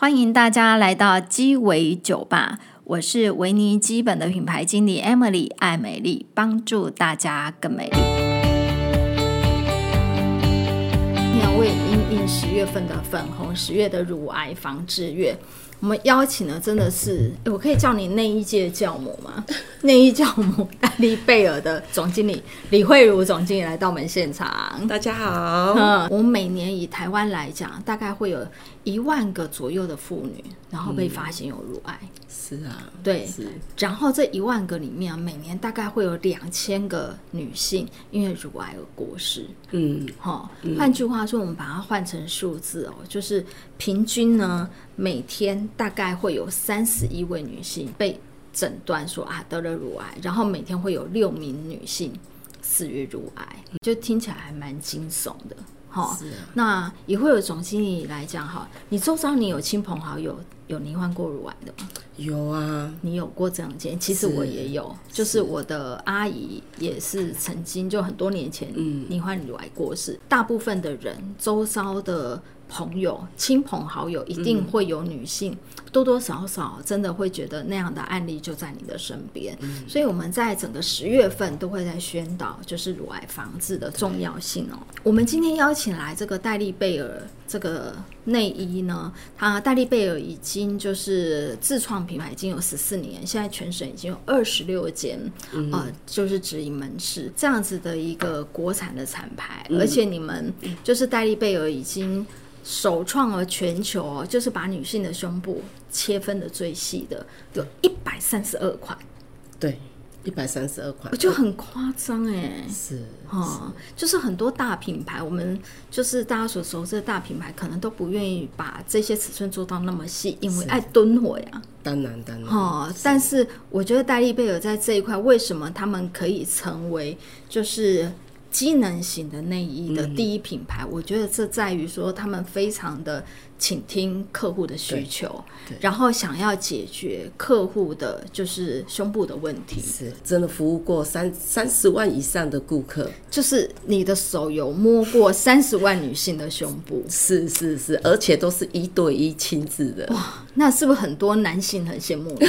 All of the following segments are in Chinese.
欢迎大家来到鸡尾酒吧，我是维尼基本的品牌经理 Emily 爱美丽，帮助大家更美丽。两位因应十月份的粉红十月的乳癌防治月。我们邀请的真的是，我可以叫你内衣界教母吗？内衣教母戴利贝尔的总经理李慧茹总经理来到我们现场。大家好。嗯，我们每年以台湾来讲，大概会有一万个左右的妇女，然后被发现有乳癌。嗯是啊，对，是。然后这一万个里面，每年大概会有两千个女性因为乳癌而过世。嗯，好、哦。换句话说，我们把它换成数字哦，就是平均呢，每天大概会有三十一位女性被诊断说啊得了乳癌，然后每天会有六名女性死于乳癌，就听起来还蛮惊悚的。好。那也会有总经理来讲，哈，你周遭你有亲朋好友有罹患过乳癌的吗？有啊，你有过这样经验？其实我也有，是就是我的阿姨也是曾经就很多年前罹患乳癌过世。嗯、大部分的人周遭的朋友、亲朋好友一定会有女性。嗯多多少少真的会觉得那样的案例就在你的身边，嗯，所以我们在整个十月份都会在宣导，就是乳癌防治的重要性哦。我们今天邀请来这个戴利贝尔这个内衣呢，它戴利贝尔已经就是自创品牌已经有十四年，现在全省已经有二十六间，呃，就是直营门市这样子的一个国产的产牌，而且你们就是戴利贝尔已经。首创了全球，就是把女性的胸部切分的最细的，有一百三十二款。对，一百三十二款，我就很夸张哎。是，哈，就是很多大品牌，我们就是大家所熟知的大品牌，可能都不愿意把这些尺寸做到那么细，因为爱蹲火呀。当然，当然。哦，但是我觉得戴利贝尔在这一块，为什么他们可以成为就是？机能型的内衣的第一品牌，嗯、我觉得这在于说他们非常的倾听客户的需求，然后想要解决客户的就是胸部的问题。是，真的服务过三三十万以上的顾客，就是你的手有摸过三十万女性的胸部？是是是，而且都是一对一亲自的。哇，那是不是很多男性很羡慕？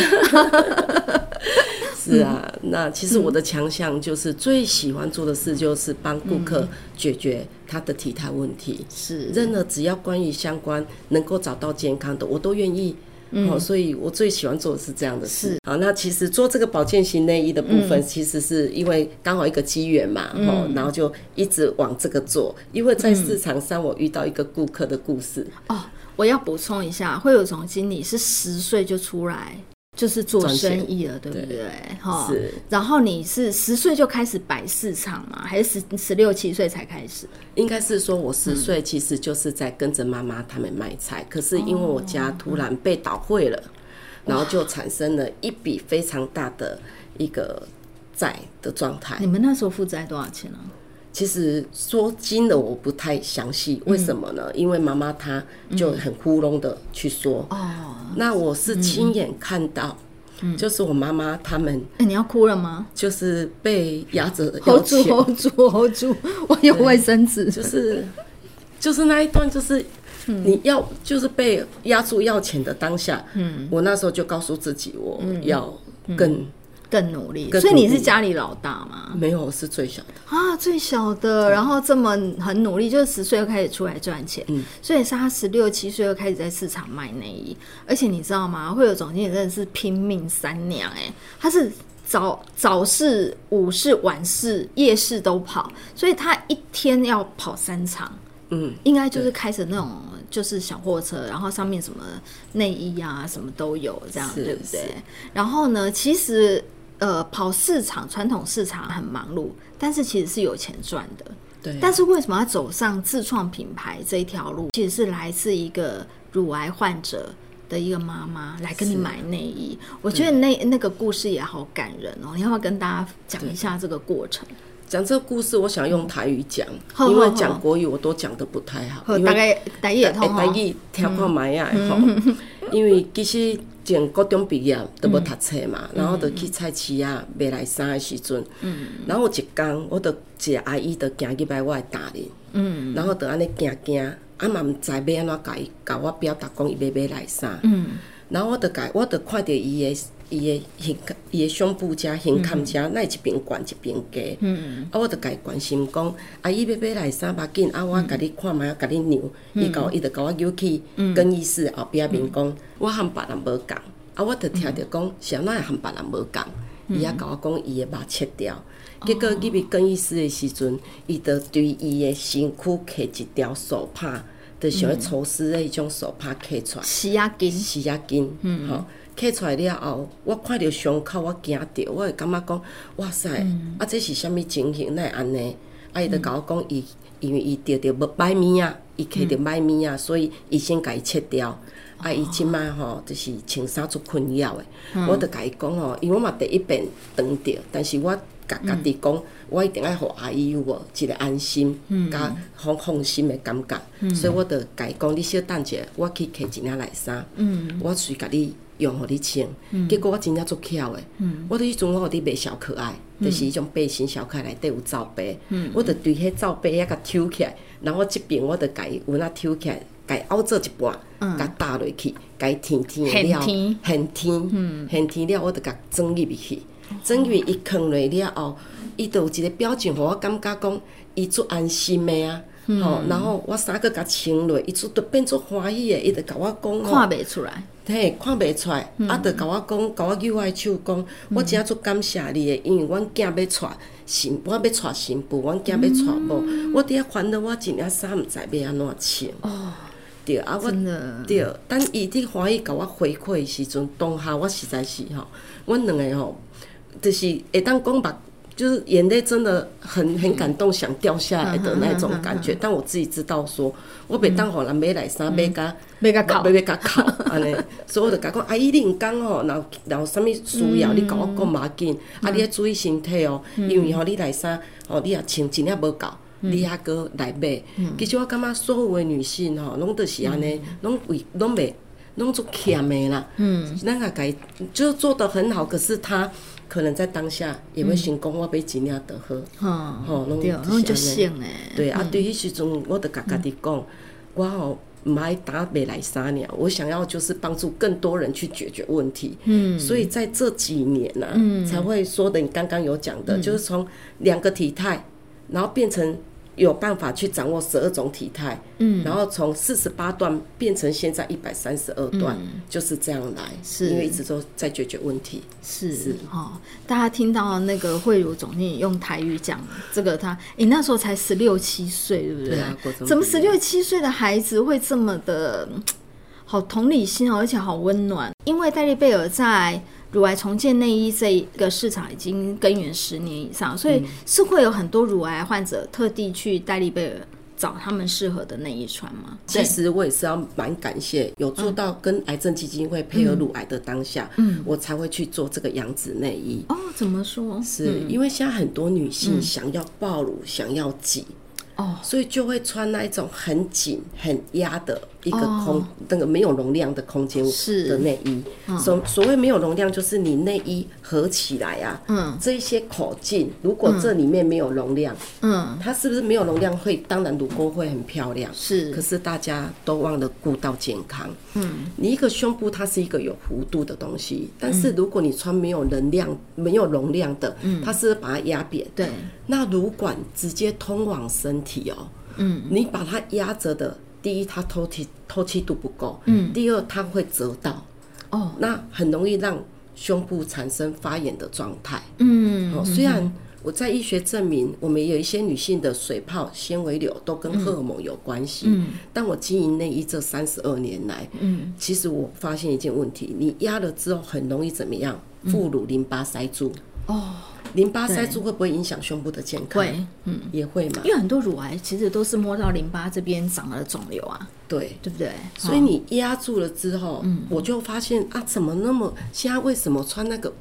是啊，那其实我的强项就是最喜欢做的事就是帮顾客解决他的体态问题。是，任何只要关于相关能够找到健康的，我都愿意。嗯，所以我最喜欢做的是这样的事。好，那其实做这个保健型内衣的部分，其实是因为刚好一个机缘嘛，哦然后就一直往这个做。因为在市场上，我遇到一个顾客的故事。哦，我要补充一下，会有总经理是十岁就出来。就是做生意了，对不对？哈，是。然后你是十岁就开始摆市场吗？还是十十六七岁才开始？应该是说，我十岁其实就是在跟着妈妈他们卖菜，嗯，可是因为我家突然被倒会了，嗯，然后就产生了一笔非常大的一个债的状态。你们那时候负债多少钱呢？其实说金的我不太详细，为什么呢？嗯、因为妈妈她就很糊弄的去说。哦、嗯，那我是亲眼看到，嗯、就是我妈妈他们。哎、欸，你要哭了吗？就是被压着，hold 住，hold 住，hold 住，我有卫生纸。就是，就是那一段，就是你要，就是被压住要钱的当下。嗯，我那时候就告诉自己，我要更。嗯更努力，所以你是家里老大吗？没有，我是最小的啊，最小的。然后这么很努力，就是十岁就开始出来赚钱。嗯，所以是他十六七岁就开始在市场卖内衣。而且你知道吗？会有总经理真的是拼命三娘哎，他是早早市、午市、晚市、夜市都跑，所以他一天要跑三场。嗯，应该就是开着那种就是小货车，然后上面什么内衣啊什么都有，这样对不对？然后呢，其实。呃，跑市场，传统市场很忙碌，但是其实是有钱赚的。对。但是为什么要走上自创品牌这一条路？其实是来自一个乳癌患者的一个妈妈来跟你买内衣。我觉得那那个故事也好感人哦。你要不要跟大家讲一下这个过程？讲这个故事，我想用台语讲，因为讲国语我都讲的不太好。大概台语也通台语听看买呀，因为其实。前高中毕业都要读册嘛，嗯、然后就去菜市啊买来衫的时阵，嗯、然后有一工我就一个阿姨就行去买我的大人，嗯、然后就安尼行行，啊啊嘛毋知要安怎甲伊甲我表达讲伊要买来啥。嗯。然后我着甲我着看着伊诶伊的胸伊的胸部遮胸坎遮，那一边悬一边低。嗯。啊，我着甲伊关心讲，啊，伊要买来三百斤，啊，我甲你看觅，甲你量。伊甲我伊着甲我叫去更衣室后壁面讲，我含别人无共。啊，我着听着讲，啥物会和别人无共。伊也甲我讲，伊的肉切掉。结果入去更衣室的时阵，伊着对伊的身躯刻一条手帕，着像咧抽丝的迄种手帕刻出来。洗压巾，洗压巾，吼，刻出来了后，我看着伤口，我惊着，我会感觉讲，哇塞，啊，这是啥物情形？哪会安尼？啊，伊就甲我讲，伊因为伊着着要歹物啊，伊刻着歹物啊，所以伊先甲伊切掉。啊，伊即摆吼，就是穿衫足困扰诶。我著甲伊讲吼，因为我嘛第一遍断着，但是我。甲家己讲，我一定爱互阿姨有无一个安心，甲放放心的感觉，所以我著甲伊讲，你小等者，我去摕一领内衫，我随甲你用，互你穿。结果我真正足巧的，我伫迄阵我互你买小可爱，就是迄种背心小可爱内底有罩杯，我着对迄罩杯遐甲抽起来，然后即边我着甲伊有那抽起来，甲伊凹做一半，甲搭落去，甲伊天天了，很天，很天了，我着甲装入去。装入去伊藏落了后，伊就有一个表情，互我感觉讲伊足安心诶啊。吼，然后我衫个甲穿落，伊就都变作欢喜诶，伊就甲我讲，看袂出来，嘿，看袂出来，啊，就甲我讲，甲我举我手讲，我真足感谢你的，因为阮囝要娶新，我要娶新妇，阮囝要娶某，我伫遐烦恼，我一领衫毋知要安怎穿。哦，对啊，我对，等伊伫欢喜甲我回馈的时阵，当下我实在是吼，阮两个吼。就是会当讲吧，就是眼泪真的很很感动，想掉下来的那种感觉。但我自己知道，说我袂当互人买来衫，买甲买甲哭，买甲哭安尼。所以我就甲讲，阿姨你毋讲吼，然后然后啥物需要，你甲我讲嘛紧。啊，你要注意身体哦，因为吼你来衫，吼你也穿真正无够，你还阁来买。其实我感觉所有的女性吼，拢都是安尼，拢为拢袂拢做欠的啦。嗯，咱也该就做得很好，可是他。可能在当下也会想讲我要尽量的喝，吼，拢拢就是安尼。对啊，对迄时阵我得甲家己讲，我吼毋爱打未来三年，我想要就是帮助更多人去解决问题。嗯，所以在这几年呐，才会说的你刚刚有讲的，就是从两个体态，然后变成。有办法去掌握十二种体态，嗯，然后从四十八段变成现在一百三十二段，嗯，就是这样来，是因为一直都在解决问题。是是哦，大家听到那个慧如总经理用台语讲这个，他你那时候才十六七岁，对不对？对啊，怎么十六七岁的孩子会这么的好同理心哦，而且好温暖？因为戴利贝尔在。乳癌重建内衣这一个市场已经根源十年以上，所以是会有很多乳癌患者特地去戴利贝尔找他们适合的内衣穿吗？其实我也是要蛮感谢有做到跟癌症基金会配合乳癌的当下，嗯，我才会去做这个样子内衣。哦，怎么说？是因为现在很多女性想要暴乳，想要挤。哦，所以就会穿那一种很紧、很压的一个空、哦、那个没有容量的空间的内衣。所、嗯、所谓没有容量，就是你内衣合起来啊，嗯，这一些口径，如果这里面没有容量，嗯，它是不是没有容量会？当然乳沟会很漂亮，是。可是大家都忘了顾到健康。嗯，你一个胸部它是一个有弧度的东西，但是如果你穿没有能量、没有容量的，嗯，它是把它压扁。对，那乳管直接通往身体哦。嗯，你把它压着的，第一它透气透气度不够，嗯，第二它会折到，哦，那很容易让胸部产生发炎的状态。嗯，哦，虽然。我在医学证明，我们有一些女性的水泡、纤维瘤都跟荷尔蒙有关系。嗯，但我经营内衣这三十二年来，嗯，其实我发现一件问题：你压了之后，很容易怎么样？副乳淋巴塞住。哦，淋巴塞住会不会影响胸部的健康？会，嗯，也会嘛。因为很多乳癌其实都是摸到淋巴这边长了肿瘤啊。对，对不对？所以你压住了之后，嗯，我就发现啊，怎么那么现在为什么穿那个？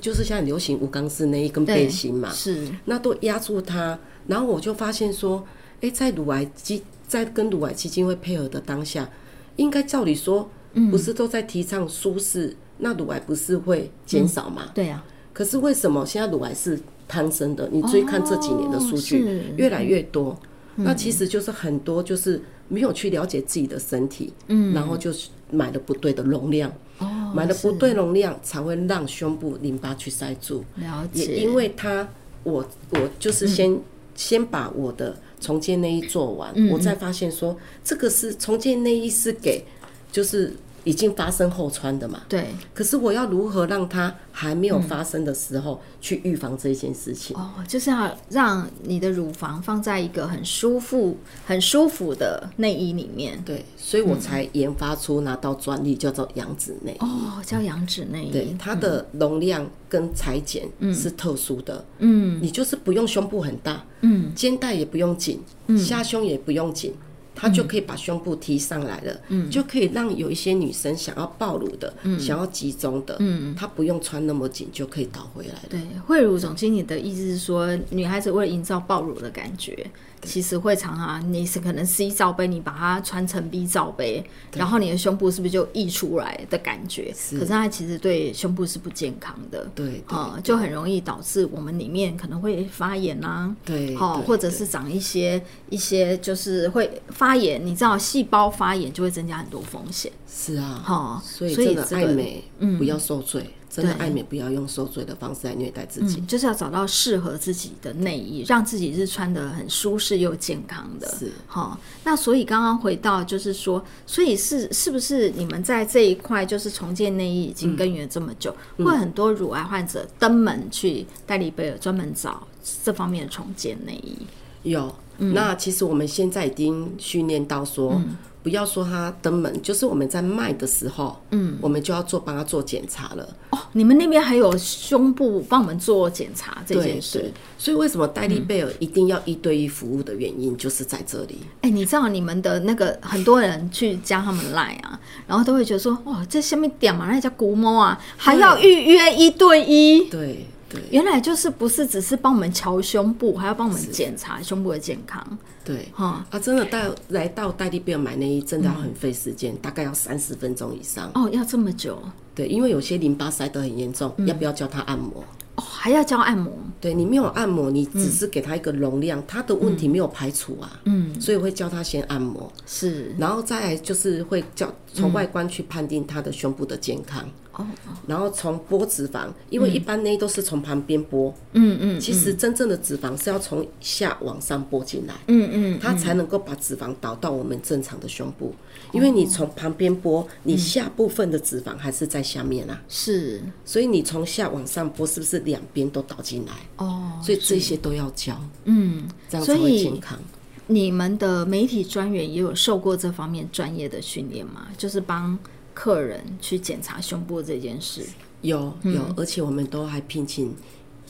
就是现在流行无钢丝内衣跟背心嘛，是那都压住它，然后我就发现说，哎、欸，在乳癌基在跟乳癌基金会配合的当下，应该照理说，不是都在提倡舒适、嗯，那乳癌不是会减少吗？嗯、对呀、啊。可是为什么现在乳癌是攀升的？你注意看这几年的数据，越来越多。那其实就是很多就是没有去了解自己的身体，嗯，然后就是买了不对的容量，哦，买了不对容量才会让胸部淋巴去塞住。了解，也因为他，我我就是先、嗯、先把我的重建内衣做完，嗯、我再发现说这个是重建内衣是给就是。已经发生后穿的嘛？对。可是我要如何让它还没有发生的时候去预防这件事情？哦，就是要让你的乳房放在一个很舒服、很舒服的内衣里面。对，所以我才研发出拿到专利，叫做羊脂内衣。哦，叫羊脂内衣。对，它的容量跟裁剪是特殊的。嗯，你就是不用胸部很大，嗯，肩带也不用紧，嗯，下胸也不用紧。它就可以把胸部提上来了，嗯，就可以让有一些女生想要暴露的，嗯，想要集中的，嗯，她不用穿那么紧就可以倒回来了。对，慧茹总经理的意思是说，女孩子为了营造暴露的感觉。其实会常常，你是可能 C 罩杯，你把它穿成 B 罩杯，然后你的胸部是不是就溢出来的感觉？是。可是它其实对胸部是不健康的，对，啊，就很容易导致我们里面可能会发炎啊，对，好，或者是长一些一些就是会发炎，你知道细胞发炎就会增加很多风险。是啊，哈，所以真的爱美，嗯，不要受罪。真的爱美，不要用受罪的方式来虐待自己，嗯，就是要找到适合自己的内衣，让自己是穿的很舒适又健康的。是，好。那所以刚刚回到，就是说，所以是是不是你们在这一块，就是重建内衣已经耕耘这么久，嗯，会很多乳癌患者登门去戴利贝尔专门找这方面的重建内衣？有，嗯。那其实我们现在已经训练到说。嗯不要说他登门，就是我们在卖的时候，嗯，我们就要做帮他做检查了。哦，你们那边还有胸部帮我们做检查这件事？对，所以为什么戴利贝尔一定要一对一服务的原因就是在这里。哎、欸，你知道你们的那个很多人去加他们 line 啊，然后都会觉得说，哇，这下面点嘛，那叫古摸啊，还要预约一对一。对。原来就是不是只是帮我们敲胸部，还要帮我们检查胸部的健康。对，哈啊，真的带来到戴利贝尔买内衣，真的要很费时间，嗯，大概要三十分钟以上。哦，要这么久？对，因为有些淋巴塞得很严重，嗯，要不要教他按摩？哦，还要教按摩？对，你没有按摩，你只是给他一个容量，他的问题没有排除啊。嗯，所以会教他先按摩，是，然后再来就是会教从外观去判定他的胸部的健康。哦，然后从剥脂肪，因为一般呢都是从旁边剥，嗯嗯，其实真正的脂肪是要从下往上剥进来，嗯嗯，它才能够把脂肪导到我们正常的胸部，因为你从旁边剥，你下部分的脂肪还是在下面啊，是，所以你从下往上剥，是不是两边都导进来？哦，所以这些都要教，嗯，这样才会健康。你们的媒体专员也有受过这方面专业的训练吗？就是帮。客人去检查胸部这件事，有有、嗯，而且我们都还聘请。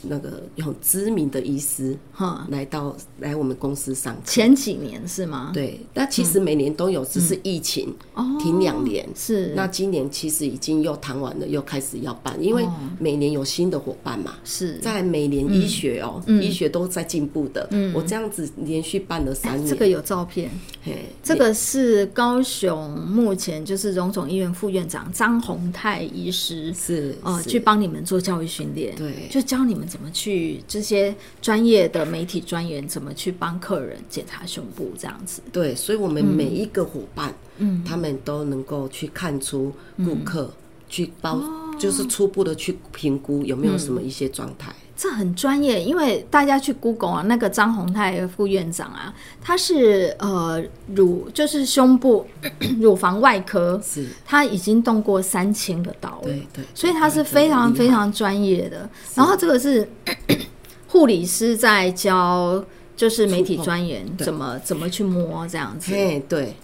那个有知名的医师哈来到来我们公司上课，前几年是吗？对，那其实每年都有，只是疫情停两年。是，那今年其实已经又谈完了，又开始要办，因为每年有新的伙伴嘛。是在每年医学哦，医学都在进步的。嗯我这样子连续办了三年，这个有照片。嘿，这个是高雄目前就是荣总医院副院长张宏泰医师是哦，去帮你们做教育训练，对，就教你们。怎么去这些专业的媒体专员怎么去帮客人检查胸部这样子？对，所以我们每一个伙伴，嗯，他们都能够去看出顾客、嗯、去包、哦，就是初步的去评估有没有什么一些状态、嗯。这很专业，因为大家去 Google 啊，那个张宏泰副院长啊，他是呃乳就是胸部乳房外科，是他已经动过三千个刀了，对对，所以他是非常非常专业的。然后这个是护理师在教，就是媒体专员怎么怎么去摸这样子。对对，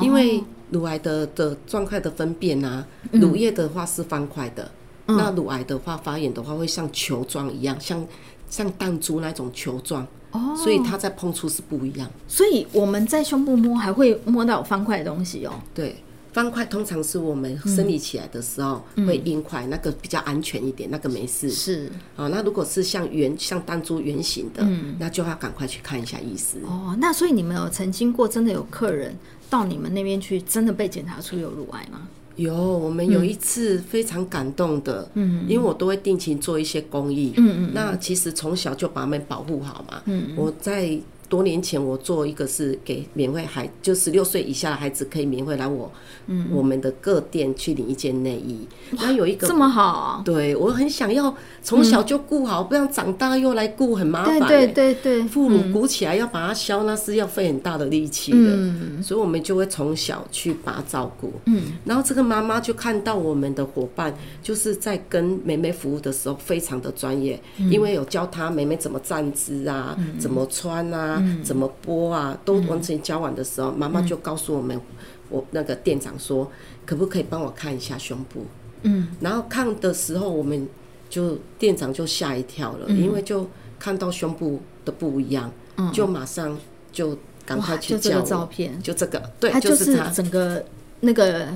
因为乳癌的的状态的分辨啊，乳液的话是方块的。那乳癌的话，发炎的话会像球状一样，像像弹珠那种球状哦，所以它在碰触是不一样。所以我们在胸部摸还会摸到方块的东西哦。对，方块通常是我们生理起来的时候会硬块，那个比较安全一点，那个没事。是啊，那如果是像圆像弹珠圆形的，那就要赶快去看一下医师。哦，那所以你们有曾经过真的有客人到你们那边去，真的被检查出有乳癌吗？有，我们有一次非常感动的，嗯，因为我都会定期做一些公益，嗯嗯，那其实从小就把他们保护好嘛，嗯，我在多年前我做一个是给免费孩，就十六岁以下的孩子可以免费来我，嗯，我们的各店去领一件内衣。那有一个这么好，对我很想要从小就顾好，不然长大又来顾很麻烦。对对对对，副乳鼓起来要把它削，那是要费很大的力气的。嗯，所以我们就会从小去把它照顾。嗯，然后这个妈妈就看到我们的伙伴就是在跟妹妹服务的时候非常的专业，因为有教她妹妹怎么站姿啊，怎么穿啊。怎么播啊？都完成交往的时候，妈妈就告诉我们，我那个店长说，可不可以帮我看一下胸部？嗯，然后看的时候，我们就店长就吓一跳了，因为就看到胸部的不一样，就马上就赶快去叫照片，就这个，对，它就是整个那个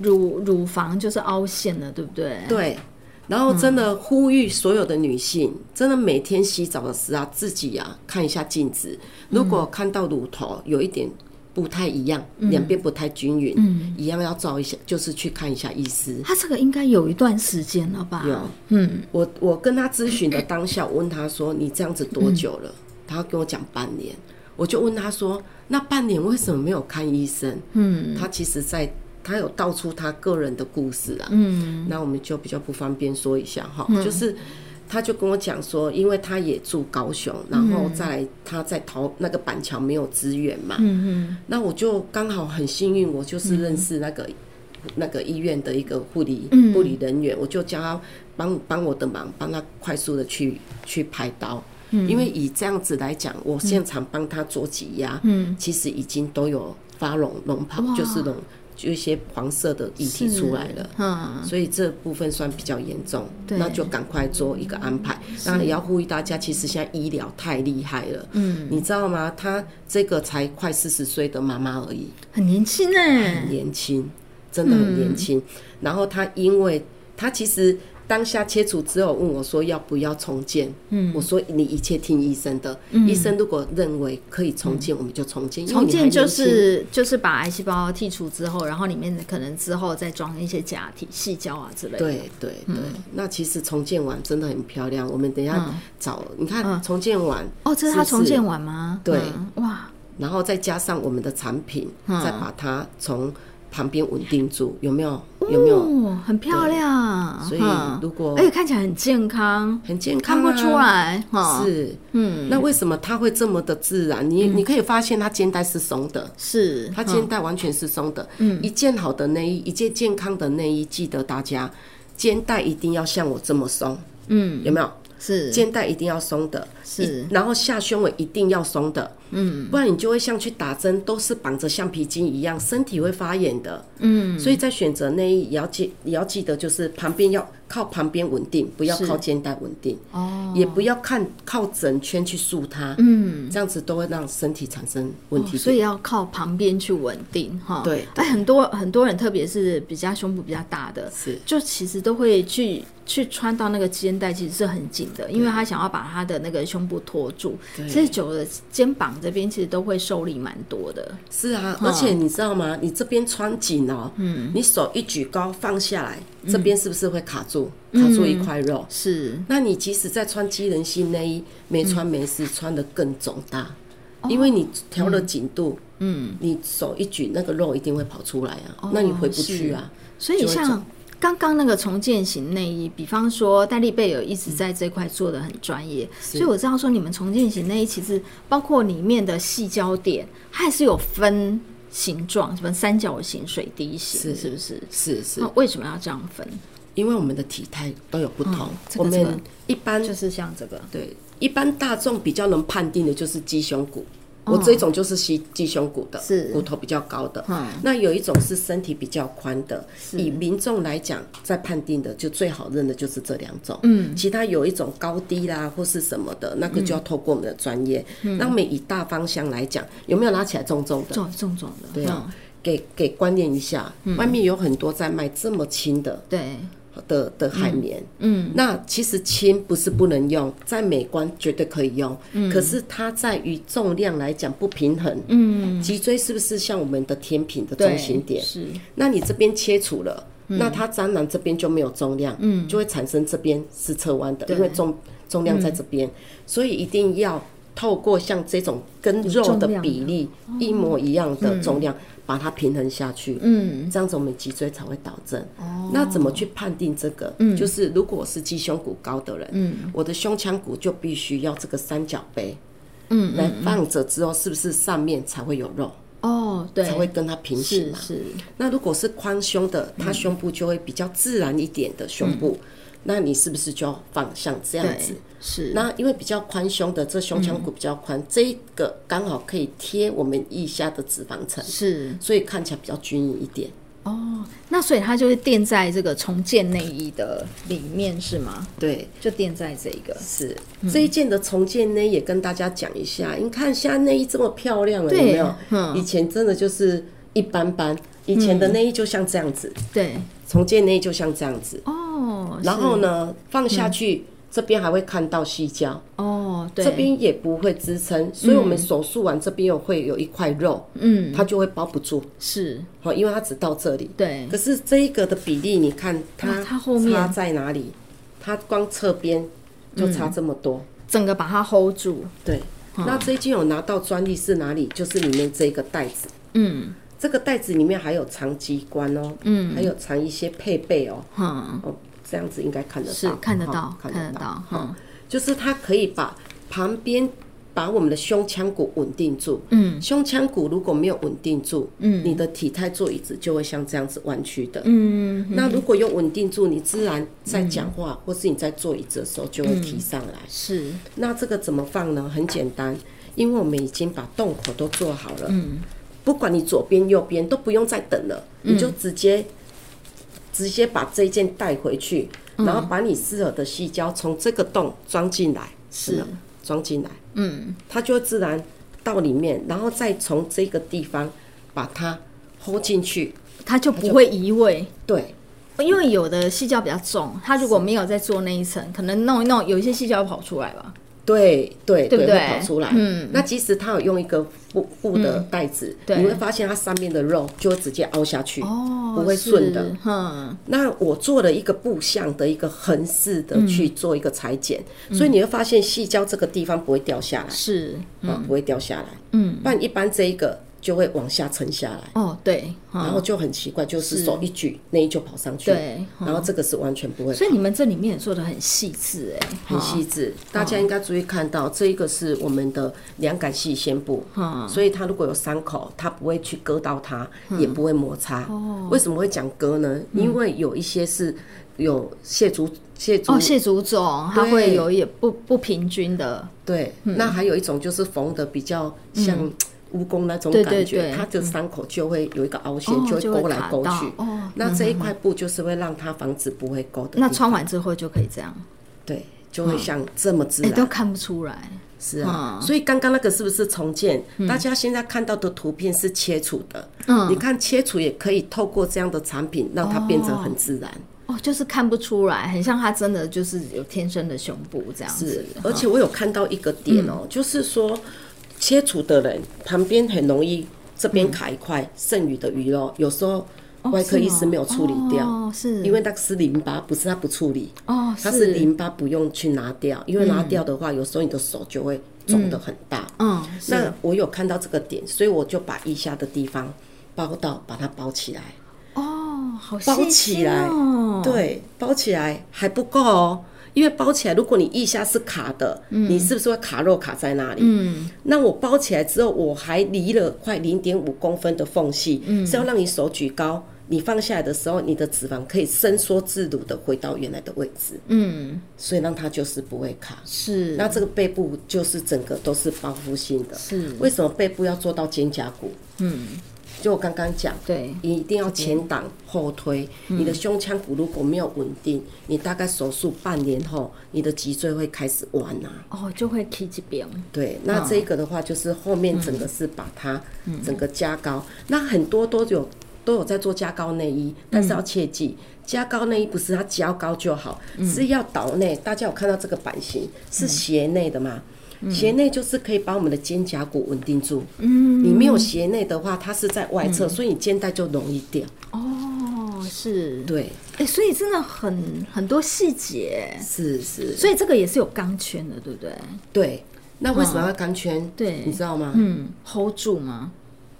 乳乳房就是凹陷了，对不对？对。然后真的呼吁所有的女性，真的每天洗澡的时候啊自己啊看一下镜子，如果看到乳头有一点不太一样，两边不太均匀，嗯一样要照一下，就是去看一下医师。他这个应该有一段时间了吧？有，嗯，我我跟他咨询的当下，我问他说：“你这样子多久了？” 他跟我讲半年，我就问他说：“那半年为什么没有看医生？”嗯，他其实在。他有道出他个人的故事啊，嗯，那我们就比较不方便说一下哈，嗯、就是他就跟我讲说，因为他也住高雄，然后在他在桃那个板桥没有资源嘛，嗯嗯，那我就刚好很幸运，我就是认识那个、嗯、那个医院的一个护理护理人员，我就叫他帮帮我的忙，帮他快速的去去排刀，嗯，因为以这样子来讲，我现场帮他做挤压，嗯，其实已经都有发脓脓泡，就是脓。就一些黄色的液体出来了，嗯，所以这部分算比较严重，那就赶快做一个安排。当然也要呼吁大家，其实现在医疗太厉害了，嗯，你知道吗？她这个才快四十岁的妈妈而已，很年轻哎，很年轻，真的很年轻。嗯、然后她因为她其实。当下切除之后，问我说要不要重建？嗯，我说你一切听医生的。嗯，医生如果认为可以重建，我们就重建。重建就是就是把癌细胞剔除之后，然后里面可能之后再装一些假体、细胶啊之类的。对对对，那其实重建完真的很漂亮。我们等一下找你看重建完哦，这是他重建完吗？对，哇，然后再加上我们的产品，再把它从。旁边稳定住，有没有？有没有？哦，很漂亮。所以如果而且看起来很健康，很健康，看不出来。是，嗯。那为什么它会这么的自然？你你可以发现它肩带是松的，是它肩带完全是松的。嗯，一件好的内衣，一件健康的内衣，记得大家肩带一定要像我这么松。嗯，有没有？是肩带一定要松的，是，然后下胸围一定要松的。嗯，不然你就会像去打针，都是绑着橡皮筋一样，身体会发炎的。嗯，所以在选择内衣也要记，也要记得就是旁边要靠旁边稳定，不要靠肩带稳定。哦，也不要看靠整圈去束它。嗯，这样子都会让身体产生问题。所以要靠旁边去稳定哈。对，哎，很多很多人，特别是比较胸部比较大的，是就其实都会去去穿到那个肩带，其实是很紧的，因为他想要把他的那个胸部托住。其实久了肩膀。这边其实都会受力蛮多的，是啊，而且你知道吗？你这边穿紧哦，嗯，你手一举高放下来，这边是不是会卡住？卡住一块肉？是。那你即使在穿机能性内衣，没穿没事，穿的更肿大，因为你调了紧度，嗯，你手一举，那个肉一定会跑出来啊，那你回不去啊，所以像。刚刚那个重建型内衣，比方说戴丽贝尔一直在这块做的很专业，所以我知道说你们重建型内衣其实包括里面的细胶点，它还是有分形状，什么三角形、水滴形，是不是？是是。那为什么要这样分？因为我们的体态都有不同，我们一般就是像这个，对，一般大众比较能判定的就是鸡胸骨。我这种就是吸鸡胸骨的，是骨头比较高的。嗯，那有一种是身体比较宽的。以民众来讲，在判定的就最好认的就是这两种。嗯，其他有一种高低啦或是什么的，那个就要透过我们的专业。嗯，那么以大方向来讲，有没有拉起来重重的？重重重的。对啊，给给观念一下，外面有很多在卖这么轻的。对。的的海绵，嗯，那其实轻不是不能用，在美观绝对可以用，嗯，可是它在于重量来讲不平衡，嗯，脊椎是不是像我们的天平的中心点？是，那你这边切除了，那它当然这边就没有重量，嗯，就会产生这边是侧弯的，因为重重量在这边，所以一定要透过像这种跟肉的比例一模一样的重量，把它平衡下去，嗯，这样子我们脊椎才会导正。哦，那怎么去判定这个？嗯，就是如果是鸡胸骨高的人，嗯，我的胸腔骨就必须要这个三角杯，嗯，来放着之后，是不是上面才会有肉？哦，对，才会跟它平行嘛。是。那如果是宽胸的，它胸部就会比较自然一点的胸部。那你是不是就要放像这样子？是。那因为比较宽胸的，这胸腔骨比较宽，嗯、这个刚好可以贴我们腋下的脂肪层，是，所以看起来比较均匀一点。哦，那所以它就是垫在这个重建内衣的里面是吗？对，就垫在这个。是、嗯、这一件的重建内也跟大家讲一下，你看现在内衣这么漂亮了，有没有？嗯。以前真的就是一般般，以前的内衣就像这样子。对、嗯。重建内衣就像这样子。哦。然后呢，放下去，嗯、这边还会看到细胶。哦，对，这边也不会支撑，所以我们手术完这边又会有一块肉，嗯，它就会包不住，是，好，因为它只到这里，对。可是这一个的比例，你看它它后面差在哪里？它光侧边就差这么多，嗯、整个把它 hold 住，对。嗯、那这一件有拿到专利是哪里？就是里面这个袋子，嗯，这个袋子里面还有藏机关哦，嗯，还有藏一些配备哦，嗯。哦这样子应该看得到，是看得到，看得到，哈，就是它可以把旁边把我们的胸腔骨稳定住。嗯，胸腔骨如果没有稳定住，嗯，你的体态坐椅子就会像这样子弯曲的。嗯，那如果有稳定住，你自然在讲话或是你在坐椅子的时候就会提上来。是，那这个怎么放呢？很简单，因为我们已经把洞口都做好了。嗯，不管你左边右边都不用再等了，你就直接。直接把这一件带回去，然后把你适合的细胶从这个洞装进来，是。装进来，嗯，它就会自然到里面，然后再从这个地方把它 hold 进去，它就不会移位。对，因为有的细胶比较重，它如果没有在做那一层，可能弄一弄，有一些细胶跑出来吧。对对对，会跑出来。嗯，那即使它有用一个布布的袋子，你会发现它上面的肉就会直接凹下去，哦，不会顺的。嗯，那我做了一个布相的一个横式的去做一个裁剪，所以你会发现细胶这个地方不会掉下来，是啊，不会掉下来。嗯，不然一般这一个。就会往下沉下来。哦，对，然后就很奇怪，就是。手一举，内衣就跑上去，对，然后这个是完全不会。所以你们这里面也做的很细致，哎，很细致。大家应该注意看到，这一个是我们的凉感细纤布，所以它如果有伤口，它不会去割到它，也不会摩擦。哦，为什么会讲割呢？因为有一些是有蟹足蟹足哦，蟹足肿，它会有也不不平均的。对，那还有一种就是缝的比较像。蜈蚣那种感觉，它的伤口就会有一个凹陷，就会勾来勾去。哦，那这一块布就是会让它防止不会勾的。那穿完之后就可以这样，对，就会像这么自然，都看不出来。是啊，所以刚刚那个是不是重建？大家现在看到的图片是切除的。嗯，你看切除也可以透过这样的产品让它变成很自然。哦，就是看不出来，很像它真的就是有天生的胸部这样子。而且我有看到一个点哦，就是说。切除的人旁边很容易这边卡一块剩余的鱼肉，有时候外科医师没有处理掉，是因为那个是淋巴，不是他不处理，哦，他是淋巴不用去拿掉，因为拿掉的话，有时候你的手就会肿得很大，嗯，那我有看到这个点，所以我就把腋下的地方包到，把它包起来，哦，好包起来，对，包起来还不够哦。因为包起来，如果你腋下是卡的，嗯、你是不是会卡肉卡在那里？嗯，那我包起来之后，我还离了快零点五公分的缝隙，嗯，是要让你手举高，你放下来的时候，你的脂肪可以伸缩自如的回到原来的位置，嗯，所以让它就是不会卡。是，那这个背部就是整个都是包覆性的。是，为什么背部要做到肩胛骨？嗯。就我刚刚讲，对，你一定要前挡后推。你的胸腔骨如果没有稳定，你大概手术半年后，你的脊椎会开始弯呐。哦，就会起这边。对，那这个的话就是后面整个是把它整个加高。那很多都有都有在做加高内衣，但是要切记，加高内衣不是它加高就好，是要倒内。大家有看到这个版型是斜内的吗？斜内就是可以把我们的肩胛骨稳定住。嗯，你没有鞋内的话，它是在外侧，所以你肩带就容易掉。哦，是，对，哎，所以真的很很多细节。是是，所以这个也是有钢圈的，对不对？对，那为什么要钢圈？嗯、对，你知道吗？嗯，hold 住吗？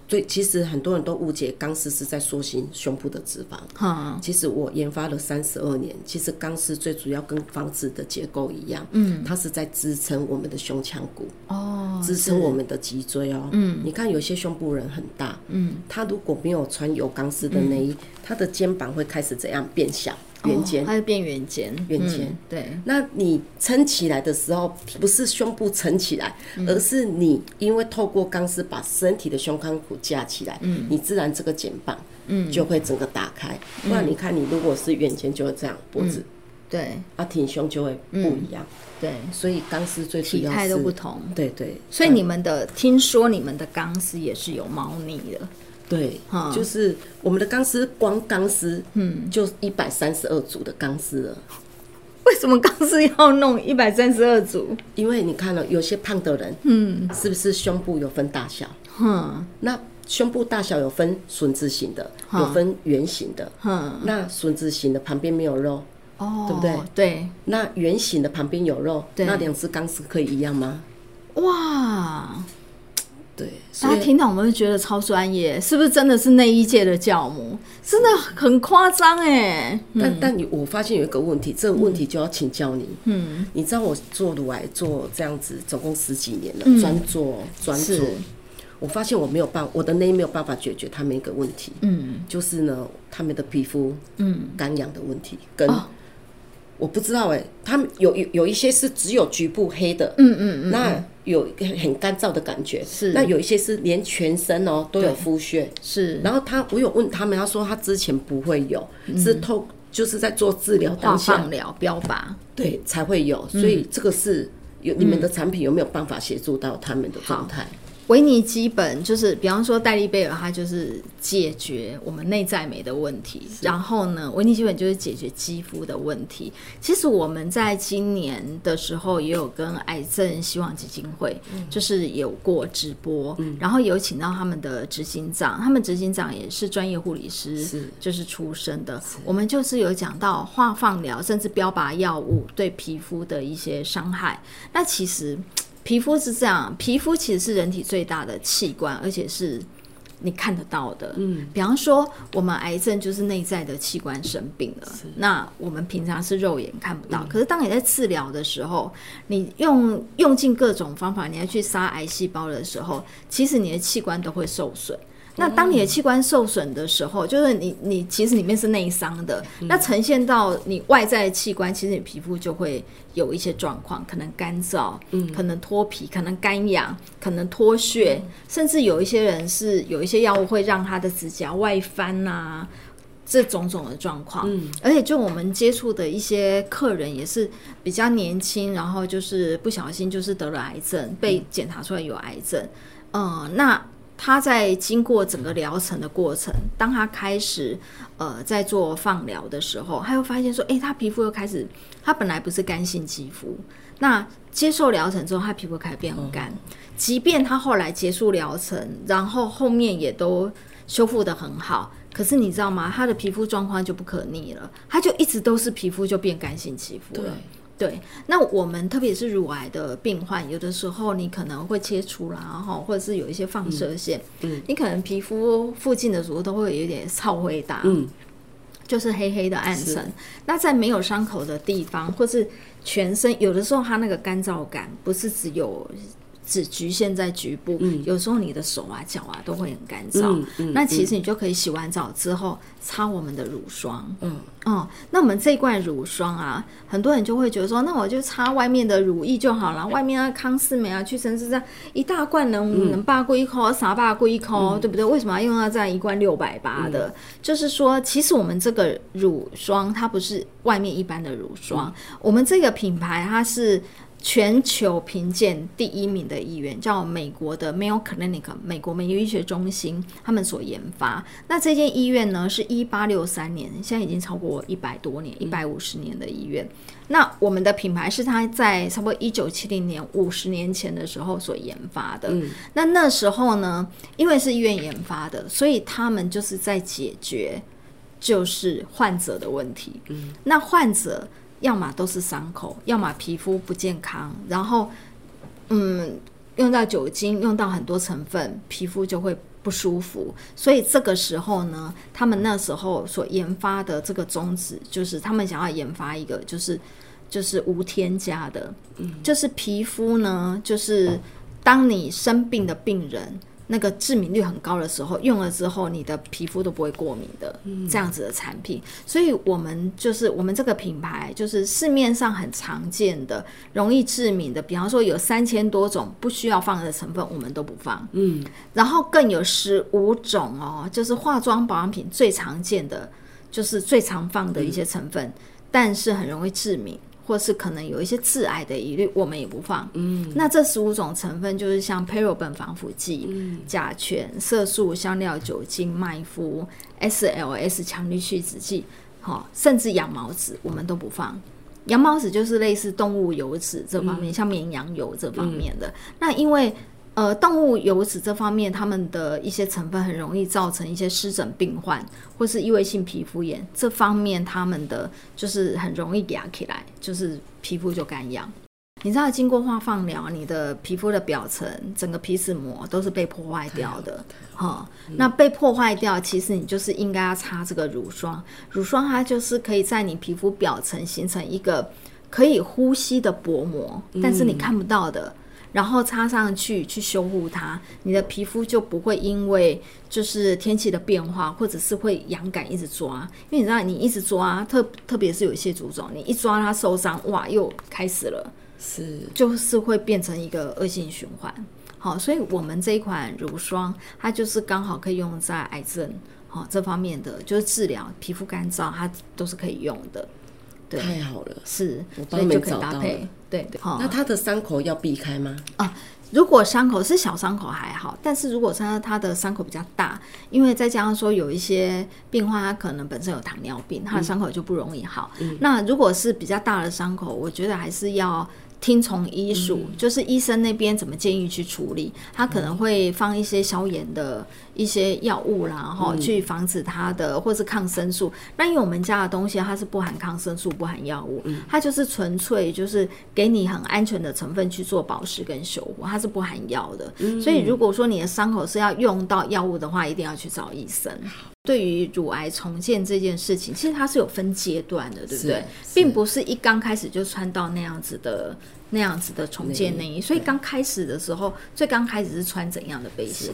对，其实很多人都误解钢丝是在塑形胸部的脂肪。嗯，其实我研发了三十二年，其实钢丝最主要跟房子的结构一样，嗯，它是在支撑我们的胸腔骨，哦，支撑我们的脊椎哦。嗯，你看有些胸部人很大，嗯，他如果没有穿有钢丝的内衣，他的肩膀会开始怎样变小？圆肩，它会变圆肩，圆肩。对，那你撑起来的时候，不是胸部撑起来，而是你因为透过钢丝把身体的胸腔骨架起来，嗯，你自然这个肩膀，嗯，就会整个打开。不然你看，你如果是圆肩，就会这样脖子，对，啊，挺胸就会不一样，对。所以钢丝最体态都不同，对对。所以你们的听说你们的钢丝也是有猫腻的。对，就是我们的钢丝，光钢丝，嗯，就一百三十二组的钢丝了。为什么钢丝要弄一百三十二组？因为你看了有些胖的人，嗯，是不是胸部有分大小？嗯，那胸部大小有分笋子型的，有分圆形的。嗯，那笋子型的旁边没有肉，哦，对不对？对。那圆形的旁边有肉，那两只钢丝可以一样吗？哇！对，大家听到我们会觉得超专业，是不是真的是内衣界的教母？真的很夸张哎！但但你我发现有一个问题，这个问题就要请教你。嗯，你知道我做乳癌做这样子总共十几年了，专做专做，我发现我没有办法，我的内衣没有办法解决他们一个问题。嗯，就是呢，他们的皮肤嗯干痒的问题跟。我不知道哎，他们有有有一些是只有局部黑的，嗯嗯嗯，那有很干燥的感觉，是。那有一些是连全身哦都有肤屑，是。然后他我有问他们，他说他之前不会有，是透就是在做治疗当下放疗标靶，对才会有，所以这个是有你们的产品有没有办法协助到他们的状态？维尼基本就是，比方说戴利贝尔，它就是解决我们内在美的问题。然后呢，维尼基本就是解决肌肤的问题。其实我们在今年的时候也有跟癌症希望基金会，就是有过直播，然后有请到他们的执行长，他们执行长也是专业护理师，就是出身的。我们就是有讲到化放疗，甚至标靶药物对皮肤的一些伤害。那其实。皮肤是这样，皮肤其实是人体最大的器官，而且是你看得到的。嗯，比方说我们癌症就是内在的器官生病了，那我们平常是肉眼看不到。可是当你在治疗的时候，你用用尽各种方法，你要去杀癌细胞的时候，其实你的器官都会受损。那当你的器官受损的时候，就是你你其实里面是内伤的，那呈现到你外在的器官，其实你皮肤就会有一些状况，可能干燥，嗯，可能脱皮，可能干痒，可能脱屑，甚至有一些人是有一些药物会让他的指甲外翻呐，这种种的状况。嗯，而且就我们接触的一些客人也是比较年轻，然后就是不小心就是得了癌症，被检查出来有癌症，嗯，那。他在经过整个疗程的过程，当他开始呃在做放疗的时候，他又发现说，哎、他皮肤又开始，他本来不是干性肌肤，那接受疗程之后，他皮肤开始变很干。即便他后来结束疗程，然后后面也都修复得很好，可是你知道吗？他的皮肤状况就不可逆了，他就一直都是皮肤就变干性肌肤了。对，那我们特别是乳癌的病患，有的时候你可能会切除啦，哈，或者是有一些放射线，嗯，嗯，你可能皮肤附近的时候都会有一点超灰大，嗯，就是黑黑的暗沉。那在没有伤口的地方，或是全身，有的时候它那个干燥感不是只有。只局限在局部，嗯、有时候你的手啊、脚啊都会很干燥。嗯嗯、那其实你就可以洗完澡之后擦我们的乳霜。嗯，哦，那我们这一罐乳霜啊，很多人就会觉得说，那我就擦外面的乳液就好了。外面啊，康斯美啊，屈臣氏这样一大罐能、嗯、能八贵口，啥八贵口，对不对？为什么要用到这样一罐六百八的？嗯、就是说，其实我们这个乳霜它不是外面一般的乳霜，嗯、我们这个品牌它是。全球评鉴第一名的医院叫美国的 Mayo Clinic，美国美国医学中心，他们所研发。那这间医院呢，是一八六三年，现在已经超过一百多年，一百五十年的医院。那我们的品牌是他在差不多一九七零年五十年前的时候所研发的。嗯、那那时候呢，因为是医院研发的，所以他们就是在解决就是患者的问题。嗯、那患者。要么都是伤口，要么皮肤不健康，然后嗯，用到酒精，用到很多成分，皮肤就会不舒服。所以这个时候呢，他们那时候所研发的这个宗旨，就是他们想要研发一个，就是就是无添加的，嗯，就是皮肤呢，就是当你生病的病人。那个致敏率很高的时候，用了之后，你的皮肤都不会过敏的，这样子的产品。所以，我们就是我们这个品牌，就是市面上很常见的容易致敏的，比方说有三千多种不需要放的成分，我们都不放。嗯，然后更有十五种哦，就是化妆保养品最常见的，就是最常放的一些成分，但是很容易致敏。或是可能有一些致癌的疑虑，我们也不放。嗯，那这十五种成分就是像 paraben 防腐剂、嗯、甲醛、色素、香料、酒精、麦麸、SLS 强力去脂剂，好，甚至羊毛脂我们都不放。羊毛脂就是类似动物油脂这方面，嗯、像绵羊油这方面的。嗯、那因为呃，动物油脂这方面，它们的一些成分很容易造成一些湿疹病患，或是异位性皮肤炎。这方面，它们的就是很容易痒起来，就是皮肤就干痒。你知道，经过化放疗，你的皮肤的表层，整个皮脂膜都是被破坏掉的。哈、嗯，那被破坏掉，其实你就是应该要擦这个乳霜。乳霜它就是可以在你皮肤表层形成一个可以呼吸的薄膜，但是你看不到的。嗯然后擦上去去修护它，你的皮肤就不会因为就是天气的变化，或者是会痒感一直抓。因为你知道，你一直抓，特特别是有一些猪种，你一抓它受伤，哇，又开始了，是就是会变成一个恶性循环。好，所以我们这一款乳霜，它就是刚好可以用在癌症好这方面的，就是治疗皮肤干燥，它都是可以用的。对，太好了，是，所以就可以搭配。对对，那他的伤口要避开吗？啊，如果伤口是小伤口还好，但是如果他他的伤口比较大，因为再加上说有一些病患他可能本身有糖尿病，他的伤口就不容易好。嗯，那如果是比较大的伤口，我觉得还是要。听从医术，嗯、就是医生那边怎么建议去处理，他可能会放一些消炎的一些药物啦，然后、嗯、去防止它的，或是抗生素。那因为我们家的东西它是不含抗生素、不含药物，嗯、它就是纯粹就是给你很安全的成分去做保湿跟修护，它是不含药的。嗯、所以如果说你的伤口是要用到药物的话，一定要去找医生。对于乳癌重建这件事情，其实它是有分阶段的，对不对？并不是一刚开始就穿到那样子的那样子的重建内衣。所以刚开始的时候，最刚开始是穿怎样的背心？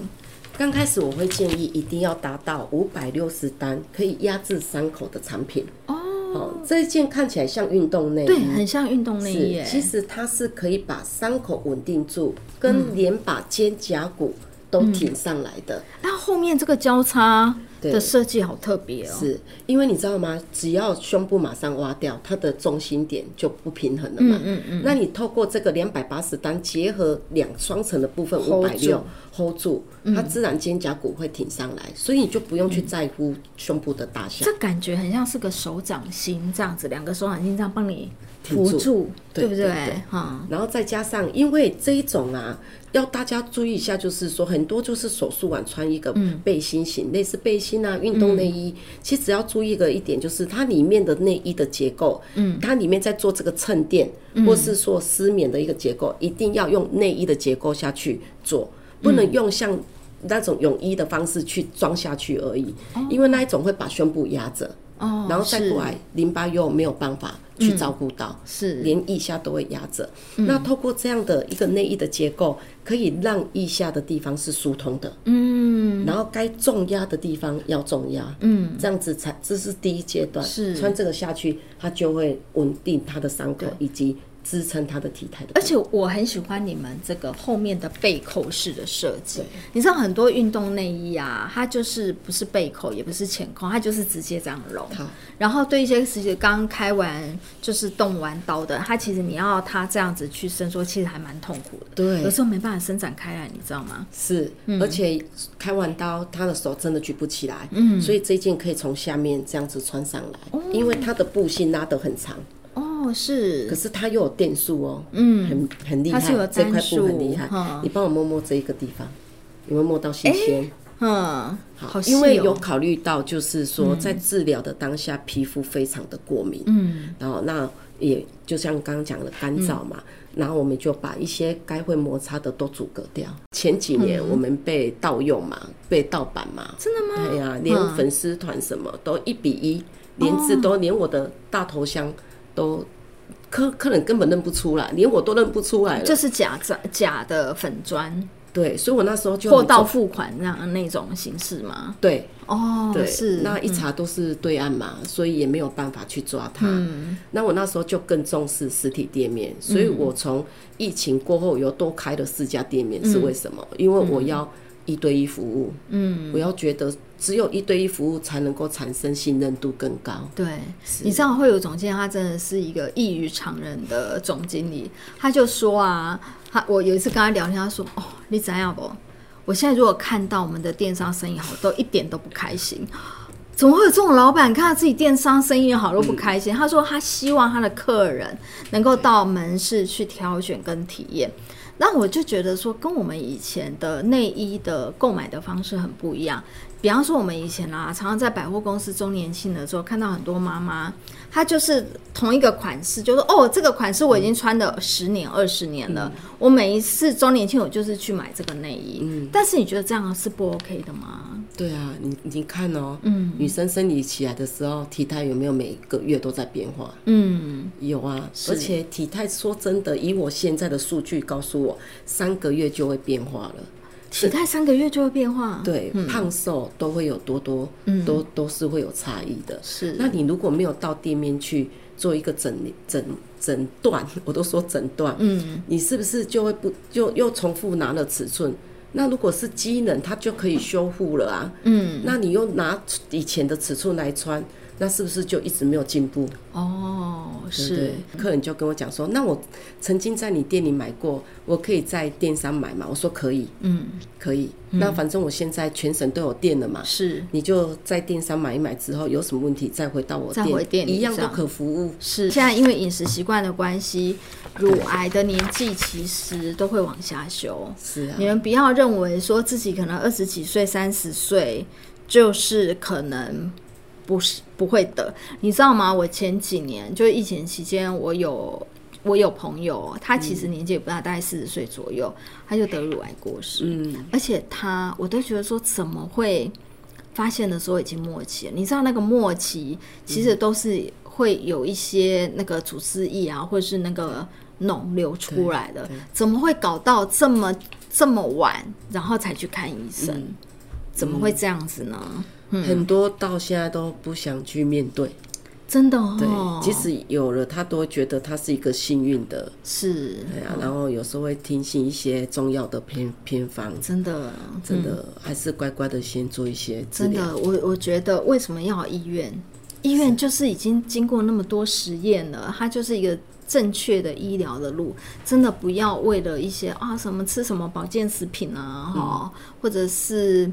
刚开始我会建议一定要达到五百六十单可以压制伤口的产品哦。哦，这一件看起来像运动内衣，对，很像运动内衣。其实它是可以把伤口稳定住，跟连把肩胛骨都挺上来的。那、嗯、后面这个交叉。的设计好特别哦，是因为你知道吗？只要胸部马上挖掉，它的重心点就不平衡了嘛。嗯嗯嗯。那你透过这个两百八十单结合两双层的部分五百六 hold 住，它自然肩胛骨会挺上来，所以你就不用去在乎胸部的大小。这感觉很像是个手掌心这样子，两个手掌心这样帮你扶住，对不对？哈。然后再加上，因为这一种啊。要大家注意一下，就是说很多就是手术完穿一个背心型，嗯、类似背心啊、运动内衣。嗯、其实要注意的一点，就是它里面的内衣的结构，嗯，它里面在做这个衬垫，嗯、或是说丝棉的一个结构，一定要用内衣的结构下去做，不能用像那种泳衣的方式去装下去而已，嗯、因为那一种会把胸部压着。哦，然后再过来，淋巴又没有办法去照顾到，是连腋下都会压着。那透过这样的一个内衣的结构，可以让腋下的地方是疏通的。嗯，然后该重压的地方要重压。嗯，这样子才这是第一阶段。是穿这个下去，它就会稳定它的伤口以及。支撑它的体态的，而且我很喜欢你们这个后面的背扣式的设计。对你知道很多运动内衣啊，它就是不是背扣，也不是前扣，它就是直接这样揉。好然后对一些实际刚开完就是动完刀的，它其实你要它这样子去伸缩，其实还蛮痛苦的。对，有时候没办法伸展开来，你知道吗？是，嗯、而且开完刀，他的手真的举不起来。嗯，所以这件可以从下面这样子穿上来，嗯、因为它的布性拉得很长。哦，是，可是它又有电数哦，嗯，很很厉害，这块布很厉害。你帮我摸摸这一个地方，有没有摸到新鲜？嗯，好，因为有考虑到，就是说在治疗的当下，皮肤非常的过敏，嗯，然后那也就像刚刚讲的干燥嘛。嗯然后我们就把一些该会摩擦的都阻隔掉。前几年我们被盗用嘛，嗯、被盗版嘛，真的吗？对呀、啊，连粉丝团什么都一比一，嗯、连字都连我的大头像都客客人根本认不出来，连我都认不出来了，这是假假假的粉砖。对，所以我那时候就货到付款那样那种形式嘛。对，哦，对，是那一查都是对岸嘛，嗯、所以也没有办法去抓他。嗯，那我那时候就更重视实体店面，所以我从疫情过后又多开了四家店面，是为什么？嗯、因为我要一对一服务。嗯，我要觉得只有一对一服务才能够产生信任度更高。对，你知道会有总监，他真的是一个异于常人的总经理，他就说啊。他我有一次跟他聊天，他说：“哦，你怎样不？我现在如果看到我们的电商生意好，都一点都不开心。怎么会有这种老板看到自己电商生意好都不开心？”他说：“他希望他的客人能够到门市去挑选跟体验。”那我就觉得说，跟我们以前的内衣的购买的方式很不一样。比方说，我们以前啊，常常在百货公司周年庆的时候，看到很多妈妈，她就是同一个款式，就是哦，这个款式我已经穿了十年、二十年了。嗯、我每一次周年庆，我就是去买这个内衣。嗯，但是你觉得这样是不 OK 的吗？对啊，你你看哦，嗯，女生生理起来的时候，体态有没有每个月都在变化？嗯，有啊，而且体态说真的，以我现在的数据告诉我，三个月就会变化了。体态三个月就会变化，对，嗯、胖瘦都会有多多，嗯、都都是会有差异的。是，那你如果没有到店面去做一个诊诊诊断，我都说诊断，嗯，你是不是就会不就又重复拿了尺寸？那如果是机能，它就可以修复了啊，嗯，那你又拿以前的尺寸来穿。那是不是就一直没有进步？哦，是。对，客人就跟我讲说：“那我曾经在你店里买过，我可以在电商买吗？”我说：“可以。”嗯，可以。那反正我现在全省都有店了嘛。是。你就在电商买一买之后，有什么问题再回到我店，再回店里一样都可服务。是。现在因为饮食习惯的关系，乳癌的年纪其实都会往下修。是啊。你们不要认为说自己可能二十几岁、三十岁就是可能。不是不会的，你知道吗？我前几年就是疫情期间，我有我有朋友，他其实年纪也不大，大概四十岁左右，他就得乳癌过世。嗯，而且他我都觉得说，怎么会发现的时候已经末期了？你知道那个末期其实都是会有一些那个组织液啊，或者是那个脓流出来的，怎么会搞到这么这么晚，然后才去看医生？嗯，怎么会这样子呢？很多到现在都不想去面对，真的哦。对，即使有了，他都会觉得他是一个幸运的，是。对啊，然后有时候会听信一些中药的偏偏方，真的，真的还是乖乖的先做一些治疗。真的，我我觉得为什么要医院？医院就是已经经过那么多实验了，它就是一个正确的医疗的路。真的不要为了一些啊什么吃什么保健食品啊，哈，或者是。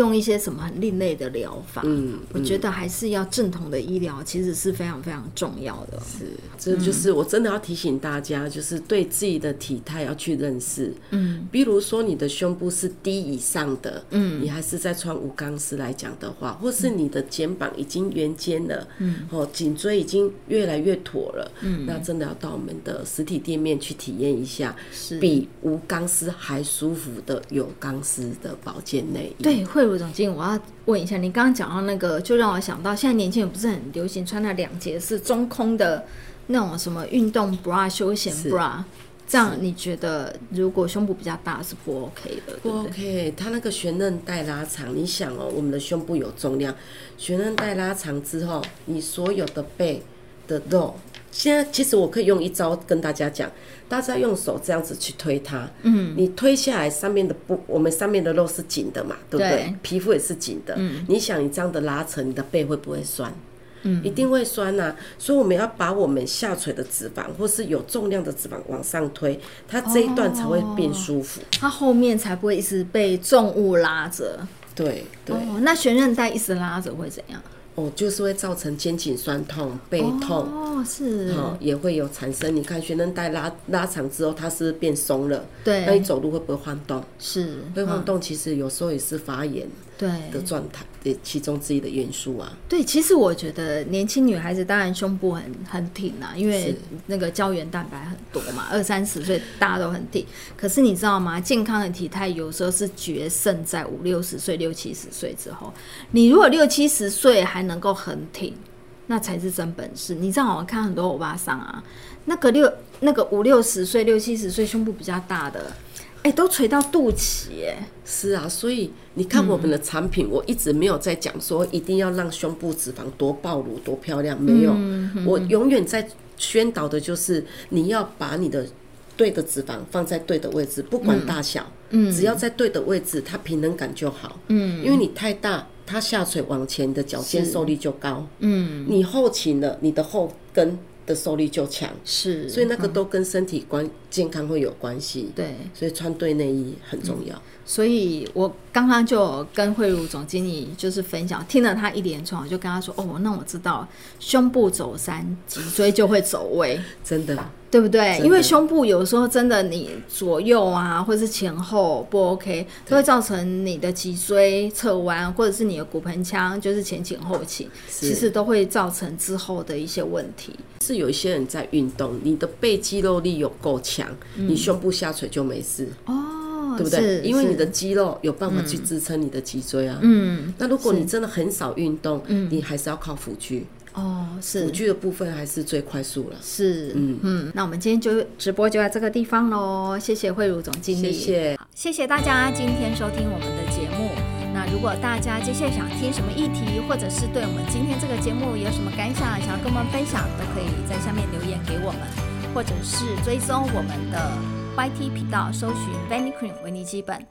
用一些什么很另类的疗法，嗯，嗯，我觉得还是要正统的医疗，其实是非常非常重要的。是，这就是我真的要提醒大家，就是对自己的体态要去认识。嗯，比如说你的胸部是低以上的，嗯，你还是在穿无钢丝来讲的话，或是你的肩膀已经圆肩了，嗯，哦，颈椎已经越来越妥了，嗯，那真的要到我们的实体店面去体验一下，是比无钢丝还舒服的有钢丝的保健内衣。对。惠如总经，我要问一下，你刚刚讲到那个，就让我想到，现在年轻人不是很流行穿那两节式中空的那种什么运动 bra、休闲 bra，这样你觉得如果胸部比较大是不 OK 的？不 OK，它那个悬韧带拉长，你想哦，我们的胸部有重量，悬韧带拉长之后，你所有的背的肉。现在其实我可以用一招跟大家讲，大家用手这样子去推它，嗯，你推下来上面的布，我们上面的肉是紧的嘛，对不对？对，皮肤也是紧的，嗯，你想你这样的拉扯，你的背会不会酸？嗯，一定会酸呐、啊。所以我们要把我们下垂的脂肪或是有重量的脂肪往上推，它这一段才会变舒服，哦、它后面才不会一直被重物拉着。对对、哦，那悬韧带一直拉着会怎样？哦，就是会造成肩颈酸痛、背痛，哦，是，哦，也会有产生。你看，悬韧带拉拉长之后，它是变松了，对，那你走路会不会晃动？是，会晃动，其实有时候也是发炎。对的状态的其中之一的元素啊。对，其实我觉得年轻女孩子当然胸部很很挺啊，因为那个胶原蛋白很多嘛，二三十岁大家都很挺。可是你知道吗？健康的体态有时候是决胜在五六十岁、六七十岁之后。你如果六七十岁还能够很挺，那才是真本事。你知道我看很多欧巴桑啊，那个六那个五六十岁、六七十岁胸部比较大的。哎、欸，都垂到肚脐，哎，是啊，所以你看我们的产品，我一直没有在讲说一定要让胸部脂肪多暴露多漂亮，没有，嗯嗯、我永远在宣导的就是你要把你的对的脂肪放在对的位置，不管大小，嗯，只要在对的位置，它平衡感就好，嗯，因为你太大，它下垂往前的脚尖受力就高，嗯，你后倾了，你的后跟。的受力就强，是，所以那个都跟身体关健康会有关系。对，所以穿对内衣很重要。嗯、所以我刚刚就跟慧茹总经理就是分享，听了他一连串，我就跟他说：“哦，那我知道，胸部走山，脊椎就会走位，真的。”对不对？因为胸部有时候真的你左右啊，或者是前后不 OK，都会造成你的脊椎侧弯，或者是你的骨盆腔就是前倾后倾，其实都会造成之后的一些问题。是有一些人在运动，你的背肌肉力有够强，嗯，你胸部下垂就没事。哦，对不对？因为你的肌肉有办法去支撑你的脊椎啊。嗯，那如果你真的很少运动，嗯，你还是要靠辅具。哦，是辅具的部分还是最快速了。是，嗯嗯，那我们今天就直播就在这个地方喽。谢谢慧茹总经理，谢谢，谢谢大家今天收听我们的节目。那如果大家接下来想听什么议题，或者是对我们今天这个节目有什么感想，想要跟我们分享，都可以在下面留言给我们，或者是追踪我们的 YT 频道，搜寻 Vanicream 为你记本。